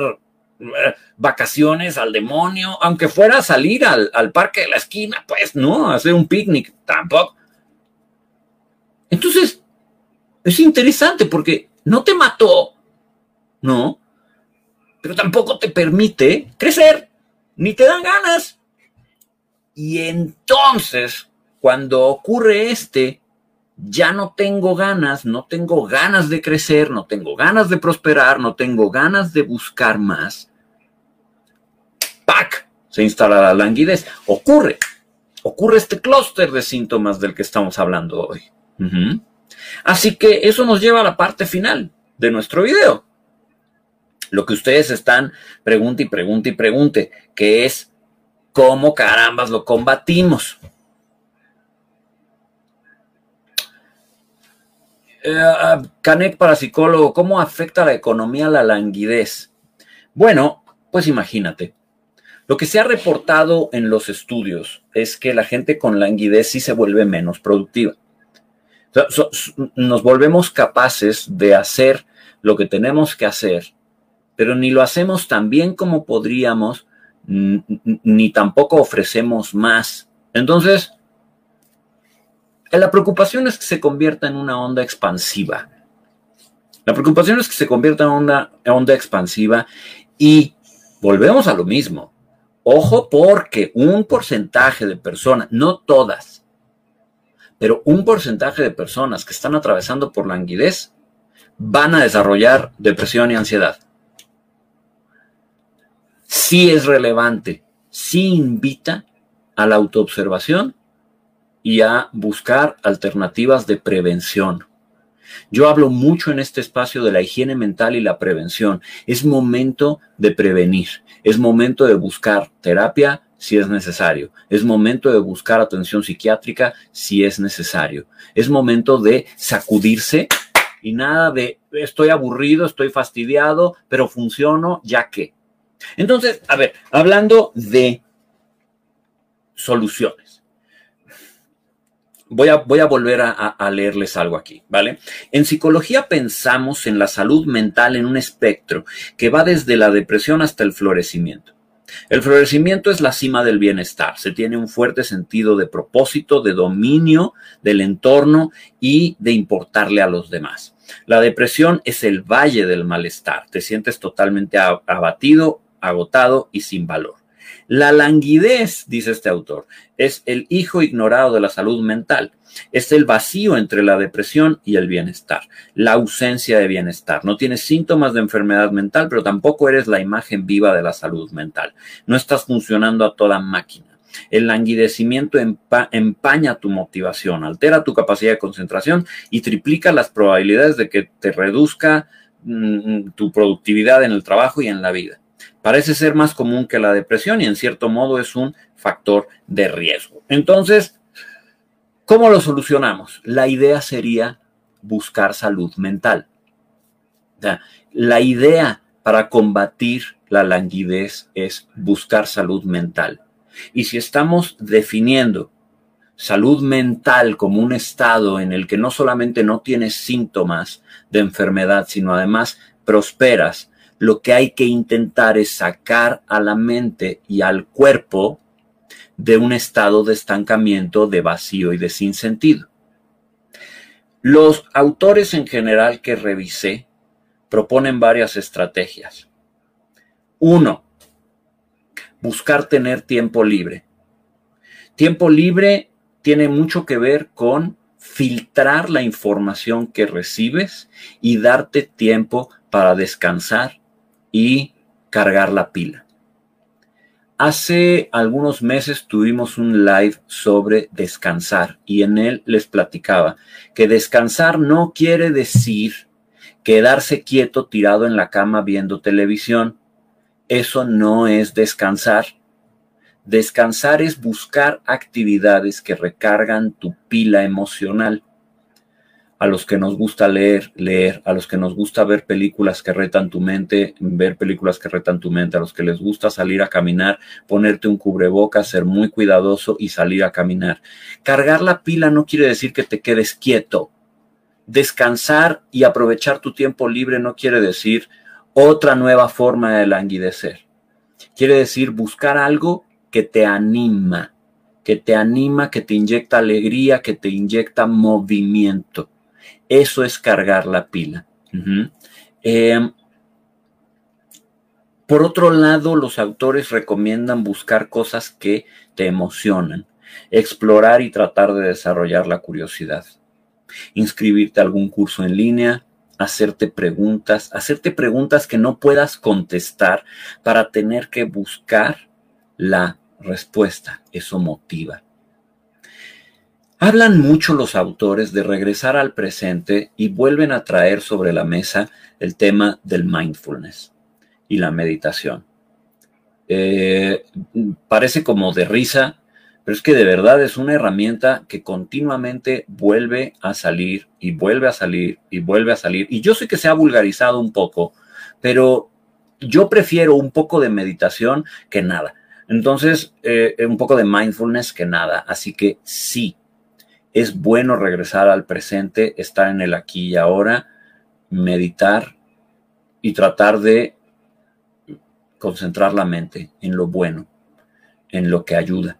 eh, vacaciones al demonio? Aunque fuera a salir al, al parque de la esquina, pues no, hacer un picnic, tampoco. Entonces, es interesante porque no te mató, ¿no? Pero tampoco te permite crecer, ni te dan ganas. Y entonces cuando ocurre este, ya no tengo ganas, no tengo ganas de crecer, no tengo ganas de prosperar, no tengo ganas de buscar más. ¡Pac! Se instala la languidez. Ocurre, ocurre este clúster de síntomas del que estamos hablando hoy. Así que eso nos lleva a la parte final de nuestro video. Lo que ustedes están pregunte y pregunte y pregunte, que es cómo carambas lo combatimos. Eh, Canek para psicólogo, ¿cómo afecta la economía la languidez? Bueno, pues imagínate. Lo que se ha reportado en los estudios es que la gente con languidez sí se vuelve menos productiva. nos volvemos capaces de hacer lo que tenemos que hacer, pero ni lo hacemos tan bien como podríamos, ni tampoco ofrecemos más. Entonces, la preocupación es que se convierta en una onda expansiva. La preocupación es que se convierta en una onda expansiva y volvemos a lo mismo. Ojo porque un porcentaje de personas, no todas, pero un porcentaje de personas que están atravesando por languidez van a desarrollar depresión y ansiedad. Sí es relevante, sí invita a la autoobservación y a buscar alternativas de prevención. Yo hablo mucho en este espacio de la higiene mental y la prevención. Es momento de prevenir, es momento de buscar terapia si es necesario, es momento de buscar atención psiquiátrica si es necesario, es momento de sacudirse y nada de estoy aburrido, estoy fastidiado, pero funciono ya que. Entonces, a ver, hablando de soluciones voy a, voy a volver a, leerles algo aquí, ¿vale? En psicología pensamos en la salud mental en un espectro que va desde la depresión hasta el florecimiento. El florecimiento es la cima del bienestar. Se tiene un fuerte sentido de propósito, de dominio del entorno y de importarle a los demás. La depresión es el valle del malestar. Te sientes totalmente abatido, agotado y sin valor. La languidez, dice este autor, es el hijo ignorado de la salud mental. Es el vacío entre la depresión y el bienestar, la ausencia de bienestar. No tienes síntomas de enfermedad mental, pero tampoco eres la imagen viva de la salud mental. No estás funcionando a toda máquina. El languidecimiento empaña tu motivación, altera tu capacidad de concentración y triplica las probabilidades de que te reduzca mm, tu productividad en el trabajo y en la vida. Parece ser más común que la depresión y en cierto modo es un factor de riesgo. Entonces, ¿cómo lo solucionamos? La idea sería buscar salud mental. la idea para combatir la languidez es buscar salud mental. Y si estamos definiendo salud mental como un estado en el que no solamente no tienes síntomas de enfermedad, sino además prosperas, lo que hay que intentar es sacar a la mente y al cuerpo de un estado de estancamiento, de vacío y de sinsentido. Los autores en general que revisé proponen varias estrategias. Uno, buscar tener tiempo libre. Tiempo libre tiene mucho que ver con filtrar la información que recibes y darte tiempo para descansar y cargar la pila. Hace algunos meses tuvimos un live sobre descansar y en él les platicaba que descansar no quiere decir quedarse quieto tirado en la cama viendo televisión. Eso no es descansar. Descansar es buscar actividades que recargan tu pila emocional a los que nos gusta leer, leer, a los que nos gusta ver películas que retan tu mente, ver películas que retan tu mente, a los que les gusta salir a caminar, ponerte un cubreboca, ser muy cuidadoso y salir a caminar. Cargar la pila no quiere decir que te quedes quieto. Descansar y aprovechar tu tiempo libre no quiere decir otra nueva forma de languidecer. Quiere decir buscar algo que te anima, que te anima, que te inyecta alegría, que te inyecta movimiento. Eso es cargar la pila. Em, por otro lado, los autores recomiendan buscar cosas que te emocionan, explorar y tratar de desarrollar la curiosidad, inscribirte a algún curso en línea, hacerte preguntas, hacerte preguntas que no puedas contestar para tener que buscar la respuesta. Eso motiva. Hablan mucho los autores de regresar al presente y vuelven a traer sobre la mesa el tema del mindfulness y la meditación. Eh, parece como de risa, pero es que de verdad es una herramienta que continuamente vuelve a salir y vuelve a salir y vuelve a salir. Y yo sé que se ha vulgarizado un poco, pero yo prefiero un poco de meditación que nada. Entonces, eh, un poco de mindfulness que nada. Así que sí, es bueno regresar al presente, estar en el aquí y ahora, meditar y tratar de concentrar la mente en lo bueno, en lo que ayuda,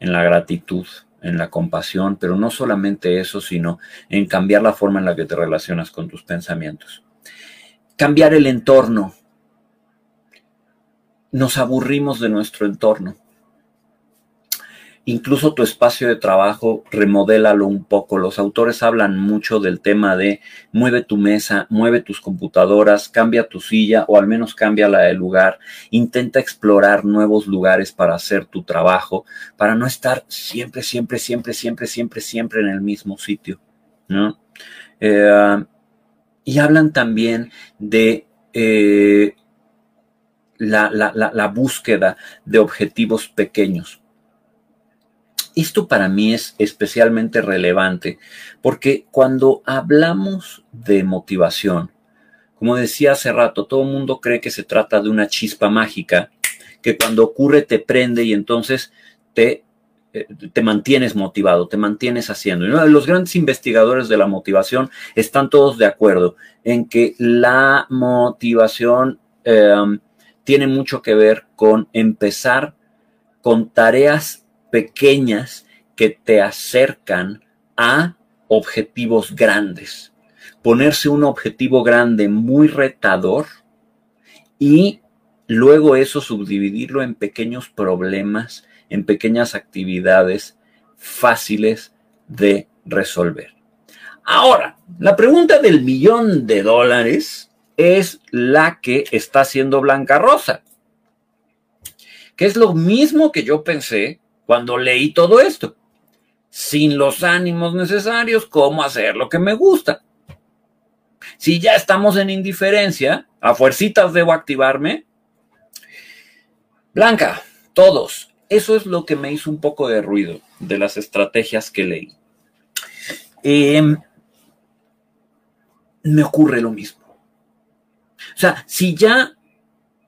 en la gratitud, en la compasión, pero no solamente eso, sino en cambiar la forma en la que te relacionas con tus pensamientos. Cambiar el entorno. Nos aburrimos de nuestro entorno incluso tu espacio de trabajo, remodélalo un poco. Los autores hablan mucho del tema de mueve tu mesa, mueve tus computadoras, cambia tu silla o al menos cambia la de lugar. Intenta explorar nuevos lugares para hacer tu trabajo, para no estar siempre, siempre, siempre, siempre, siempre, siempre en el mismo sitio. ¿no? Eh, y hablan también de eh, la búsqueda de objetivos pequeños esto para mí es especialmente relevante porque cuando hablamos de motivación, como decía hace rato, todo el mundo cree que se trata de una chispa mágica que cuando ocurre te prende y entonces te, eh, te mantienes motivado, te mantienes haciendo. Y los grandes investigadores de la motivación están todos de acuerdo en que la motivación em, tiene mucho que ver con empezar con tareas pequeñas que te acercan a objetivos grandes. Ponerse un objetivo grande muy retador y luego eso subdividirlo en pequeños problemas, en pequeñas actividades fáciles de resolver. Ahora, la pregunta del millón de dólares es la que está haciendo Blanca Rosa, que es lo mismo que yo pensé cuando leí todo esto. Sin los ánimos necesarios, ¿cómo hacer lo que me gusta? Si ya estamos en indiferencia, a fuercitas debo activarme. Blanca, todos. Eso es lo que me hizo un poco de ruido de las estrategias que leí. Em, me ocurre lo mismo. O sea, si ya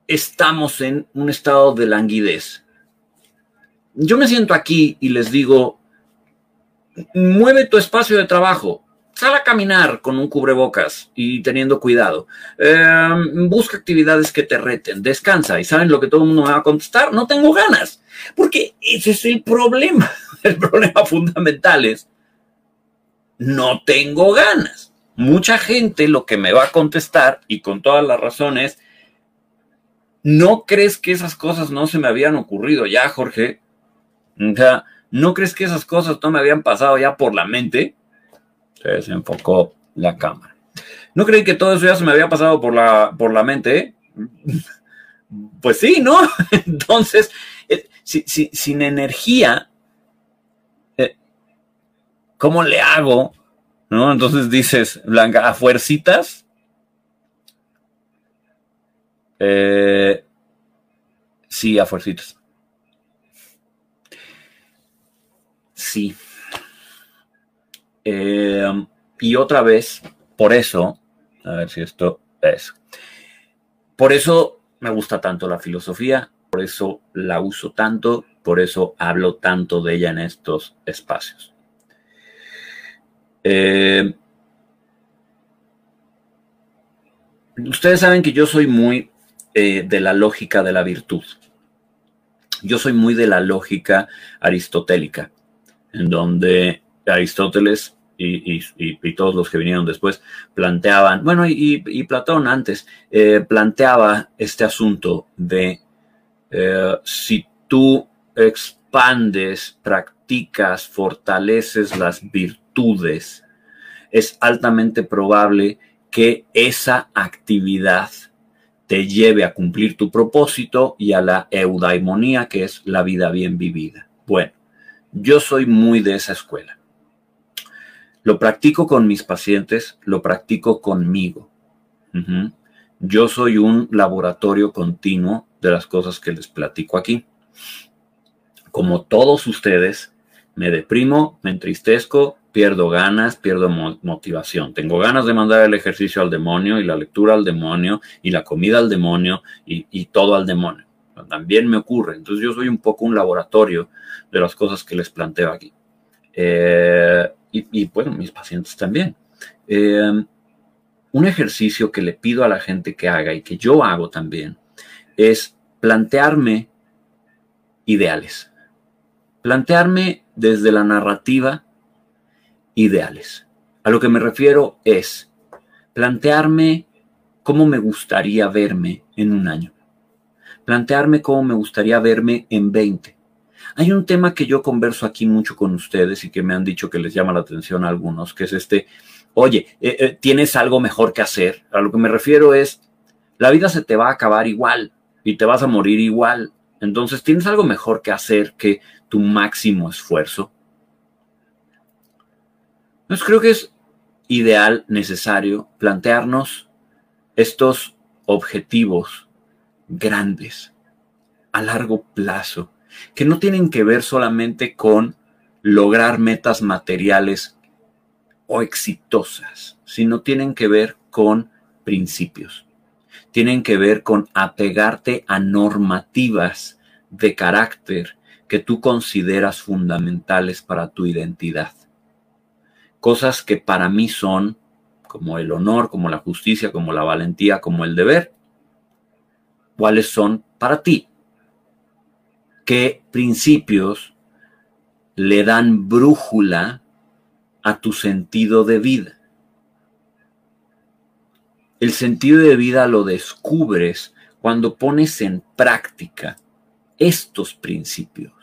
estamos en un estado de languidez, yo me siento aquí y les digo, mueve tu espacio de trabajo, sal a caminar con un cubrebocas y teniendo cuidado, em, busca actividades que te reten, descansa y saben lo que todo el mundo me va a contestar, no tengo ganas, porque ese es el problema, el problema fundamental es, no tengo ganas mucha gente lo que me va a contestar, y con todas las razones, ¿no crees que esas cosas no se me habían ocurrido ya, Jorge? O sea, ¿no crees que esas cosas no me habían pasado ya por la mente? Se desenfocó la cámara. ¿No creen que todo eso ya se me había pasado por la, por la mente? Pues sí, ¿no? Entonces, eh, sin energía, eh, ¿cómo le hago ¿no? Entonces dices, Blanca, a fuercitas. Eh, sí, a fuercitas. Sí. Eh, y otra vez, por eso, a ver si esto es. Por eso me gusta tanto la filosofía, por eso la uso tanto, por eso hablo tanto de ella en estos espacios. Eh, ustedes saben que yo soy muy eh, de la lógica de la virtud. Yo soy muy de la lógica aristotélica, en donde Aristóteles y, todos los que vinieron después planteaban, bueno, y, Platón antes, eh, planteaba este asunto de si tú expandes, practicas, fortaleces las virtudes, es altamente probable que esa actividad te lleve a cumplir tu propósito y a la eudaimonía, que es la vida bien vivida. Bueno, yo soy muy de esa escuela. Lo practico con mis pacientes, lo practico conmigo. Yo soy un laboratorio continuo de las cosas que les platico aquí. Como todos ustedes, me deprimo, me entristezco, pierdo ganas, pierdo motivación. Tengo ganas de mandar el ejercicio al demonio y la lectura al demonio y la comida al demonio y, todo al demonio. También me ocurre. Entonces yo soy un poco un laboratorio de las cosas que les planteo aquí. Eh, y, bueno, mis pacientes también. Eh, un ejercicio que le pido a la gente que haga y que yo hago también es plantearme ideales. Plantearme desde la narrativa ideales. A lo que me refiero es plantearme cómo me gustaría verme en un año. Plantearme cómo me gustaría verme en 20. Hay un tema que yo converso aquí mucho con ustedes y que me han dicho que les llama la atención a algunos, que es este, oye, eh, eh, ¿tienes algo mejor que hacer? A lo que me refiero es, la vida se te va a acabar igual y te vas a morir igual. Entonces, ¿tienes algo mejor que hacer que tu máximo esfuerzo? Entonces creo que es ideal, necesario plantearnos estos objetivos grandes a largo plazo, que no tienen que ver solamente con lograr metas materiales o exitosas, sino tienen que ver con principios, tienen que ver con apegarte a normativas de carácter que tú consideras fundamentales para tu identidad cosas que para mí son como el honor, como la justicia, como la valentía, como el deber. ¿Cuáles son para ti? ¿Qué principios le dan brújula a tu sentido de vida? El sentido de vida lo descubres cuando pones en práctica estos principios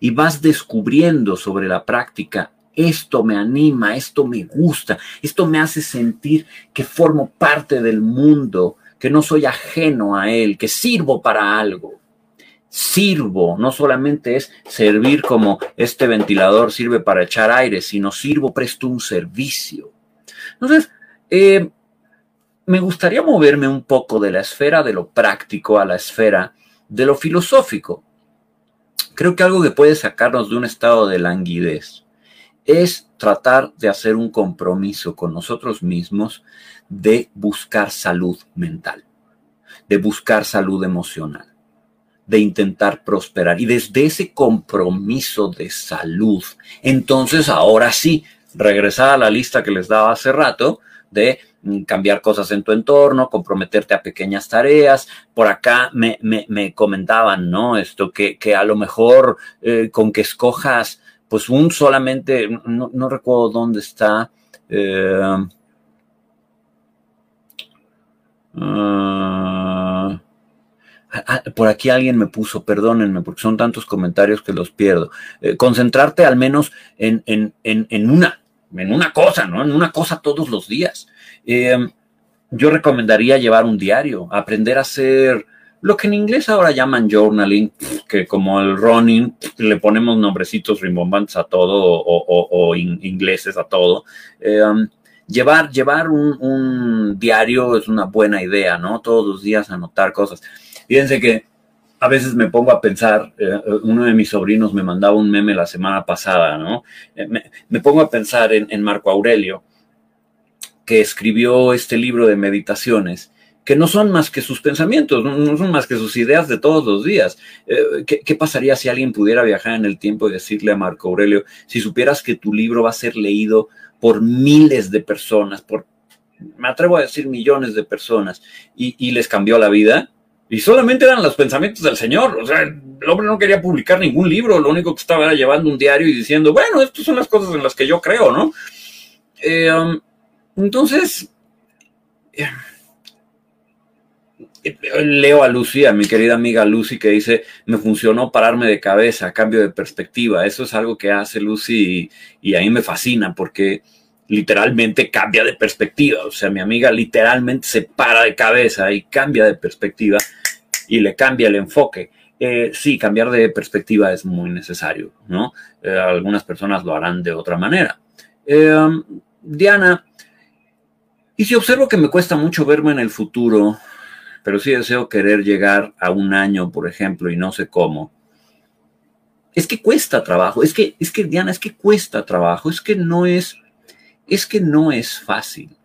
y vas descubriendo sobre la práctica, esto me anima, esto me gusta, esto me hace sentir que formo parte del mundo, que no soy ajeno a él, que sirvo para algo. Sirvo, no solamente es servir como este ventilador sirve para echar aire, sino sirvo, presto un servicio. Entonces, eh, me gustaría moverme un poco de la esfera de lo práctico a la esfera de lo filosófico. Creo que algo que puede sacarnos de un estado de languidez es tratar de hacer un compromiso con nosotros mismos de buscar salud mental, de buscar salud emocional, de intentar prosperar. Y desde ese compromiso de salud, entonces ahora sí, regresar a la lista que les daba hace rato de Mm, cambiar cosas en tu entorno, comprometerte a pequeñas tareas. Por acá me, comentaban, ¿no? Esto que, a lo mejor eh, con que escojas, pues un solamente, no, recuerdo dónde está. Eh, ah, ah, por aquí alguien me puso, perdónenme, porque son tantos comentarios que los pierdo. Eh, concentrarte al menos en, en, una, en una cosa, ¿no? En una cosa todos los días. Em, yo recomendaría llevar un diario, aprender a hacer lo que en inglés ahora llaman journaling, que como el running le ponemos nombrecitos rimbombantes a todo o, ingleses a todo. Em, llevar llevar un, diario es una buena idea, ¿no? Todos los días anotar cosas. Fíjense que a veces me pongo a pensar, eh, uno de mis sobrinos me mandaba un meme la semana pasada, ¿no? Eh, me, pongo a pensar en Marco Aurelio que escribió este libro de meditaciones, que no son más que sus pensamientos, no, son más que sus ideas de todos los días. Eh, ¿qué, pasaría si alguien pudiera viajar en el tiempo y decirle a Marco Aurelio, si supieras que tu libro va a ser leído por miles de personas, por, me atrevo a decir millones de personas, y, les cambió la vida? Y solamente eran los pensamientos del Señor. O sea, el hombre no quería publicar ningún libro, lo único que estaba era llevando un diario y diciendo, bueno, estas son las cosas en las que yo creo, ¿no? Eh, um, entonces, eh, leo a Lucy, a mi querida amiga Lucy, que dice, me funcionó pararme de cabeza, cambio de perspectiva. Eso es algo que hace Lucy y, a mí me fascina porque literalmente cambia de perspectiva. O sea, mi amiga literalmente se para de cabeza y cambia de perspectiva y le cambia el enfoque. Eh, sí, cambiar de perspectiva es muy necesario, ¿no? Eh, algunas personas lo harán de otra manera. Diana, y si observo que me cuesta mucho verme en el futuro, pero sí deseo querer llegar a un año, por ejemplo, y no sé cómo, es que cuesta trabajo, es que, es que, Diana, es que cuesta trabajo, es que no es, es que no es fácil.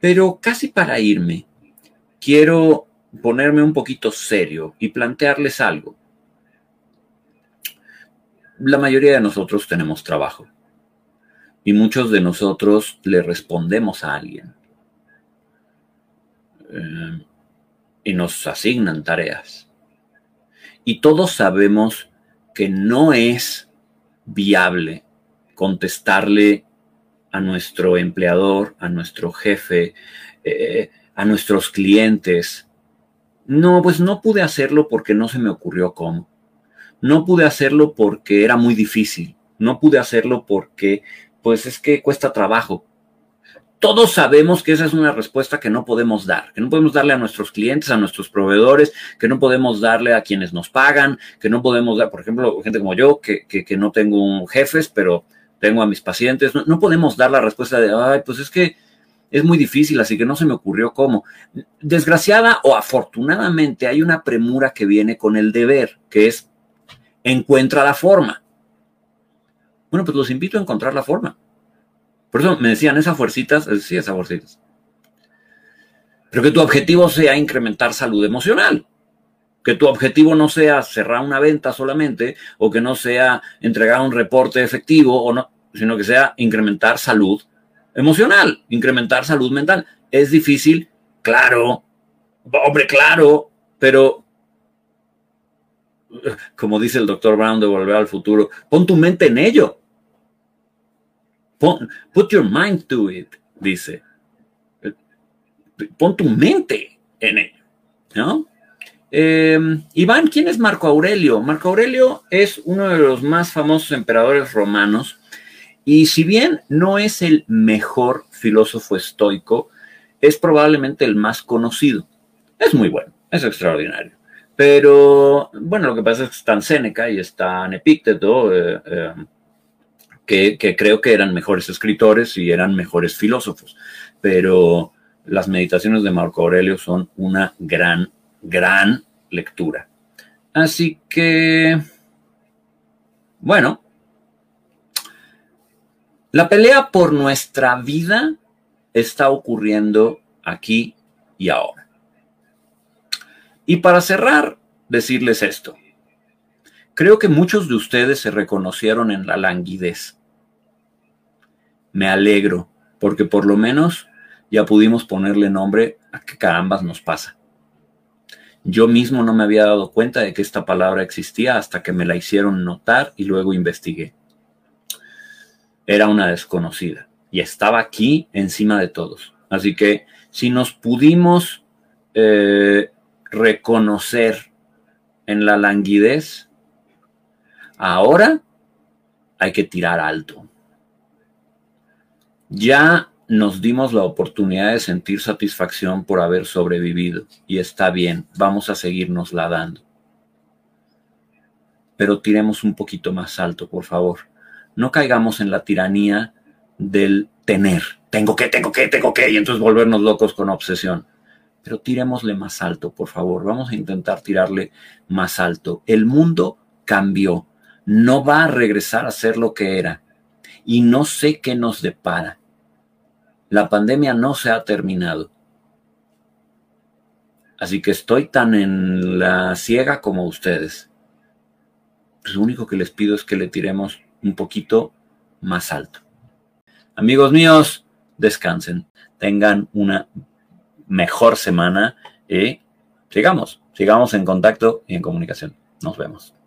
Pero casi para irme, quiero ponerme un poquito serio y plantearles algo. La mayoría de nosotros tenemos trabajo y muchos de nosotros le respondemos a alguien. Eh, y nos asignan tareas. Y todos sabemos que no es viable contestarle a nuestro empleador, a nuestro jefe, eh, a nuestros clientes. No, pues no pude hacerlo porque no se me ocurrió cómo. No pude hacerlo porque era muy difícil. No pude hacerlo porque, pues es que cuesta trabajo todos sabemos que esa es una respuesta que no podemos dar, que no podemos darle a nuestros clientes, a nuestros proveedores, que no podemos darle a quienes nos pagan, que no podemos dar, por ejemplo, gente como yo, que, no tengo jefes, pero tengo a mis pacientes, no, podemos dar la respuesta de, ay, pues es que es muy difícil, así que no se me ocurrió cómo. Desgraciada o afortunadamente hay una premura que viene con el deber, que es encuentra la forma. Bueno, pues los invito a encontrar la forma. Por eso me decían, esas fuercitas, eh, sí, esas fuercitas. Pero que tu objetivo sea incrementar salud emocional. Que tu objetivo no sea cerrar una venta solamente o que no sea entregar un reporte efectivo o no, sino que sea incrementar salud emocional, incrementar salud mental. Es difícil, claro, hombre, claro, pero como dice el doctor Brown de Volver al Futuro, pon tu mente en ello. Put your mind to it, dice. Pon tu mente en ello, ¿no? Em, Iván, ¿quién es Marco Aurelio? Marco Aurelio es uno de los más famosos emperadores romanos y si bien no es el mejor filósofo estoico, es probablemente el más conocido. Es muy bueno, es extraordinario. Pero bueno, lo que pasa es que están Séneca y están Epícteto, eh, eh, que, creo que eran mejores escritores y eran mejores filósofos. Pero las meditaciones de Marco Aurelio son una gran, gran lectura. Así que, bueno, la pelea por nuestra vida está ocurriendo aquí y ahora. Y para cerrar, decirles esto. Creo que muchos de ustedes se reconocieron en la languidez. Me alegro, porque por lo menos ya pudimos ponerle nombre a qué carambas nos pasa. Yo mismo no me había dado cuenta de que esta palabra existía hasta que me la hicieron notar y luego investigué. Era una desconocida y estaba aquí encima de todos. Así que si nos pudimos eh, reconocer en la languidez, ahora hay que tirar alto. Ya nos dimos la oportunidad de sentir satisfacción por haber sobrevivido y está bien, vamos a seguirnos la dando. Pero tiremos un poquito más alto, por favor. No caigamos en la tiranía del tener. Tengo que, tengo que, tengo que, y entonces volvernos locos con obsesión. Pero tiremosle más alto, por favor. Vamos a intentar tirarle más alto. El mundo cambió. No va a regresar a ser lo que era. Y no sé qué nos depara la pandemia no se ha terminado. Así que estoy tan en la ciega como ustedes. lo único que les pido es que le tiremos un poquito más alto. Amigos míos, descansen, tengan una mejor semana y sigamos, sigamos en contacto y en comunicación. Nos vemos.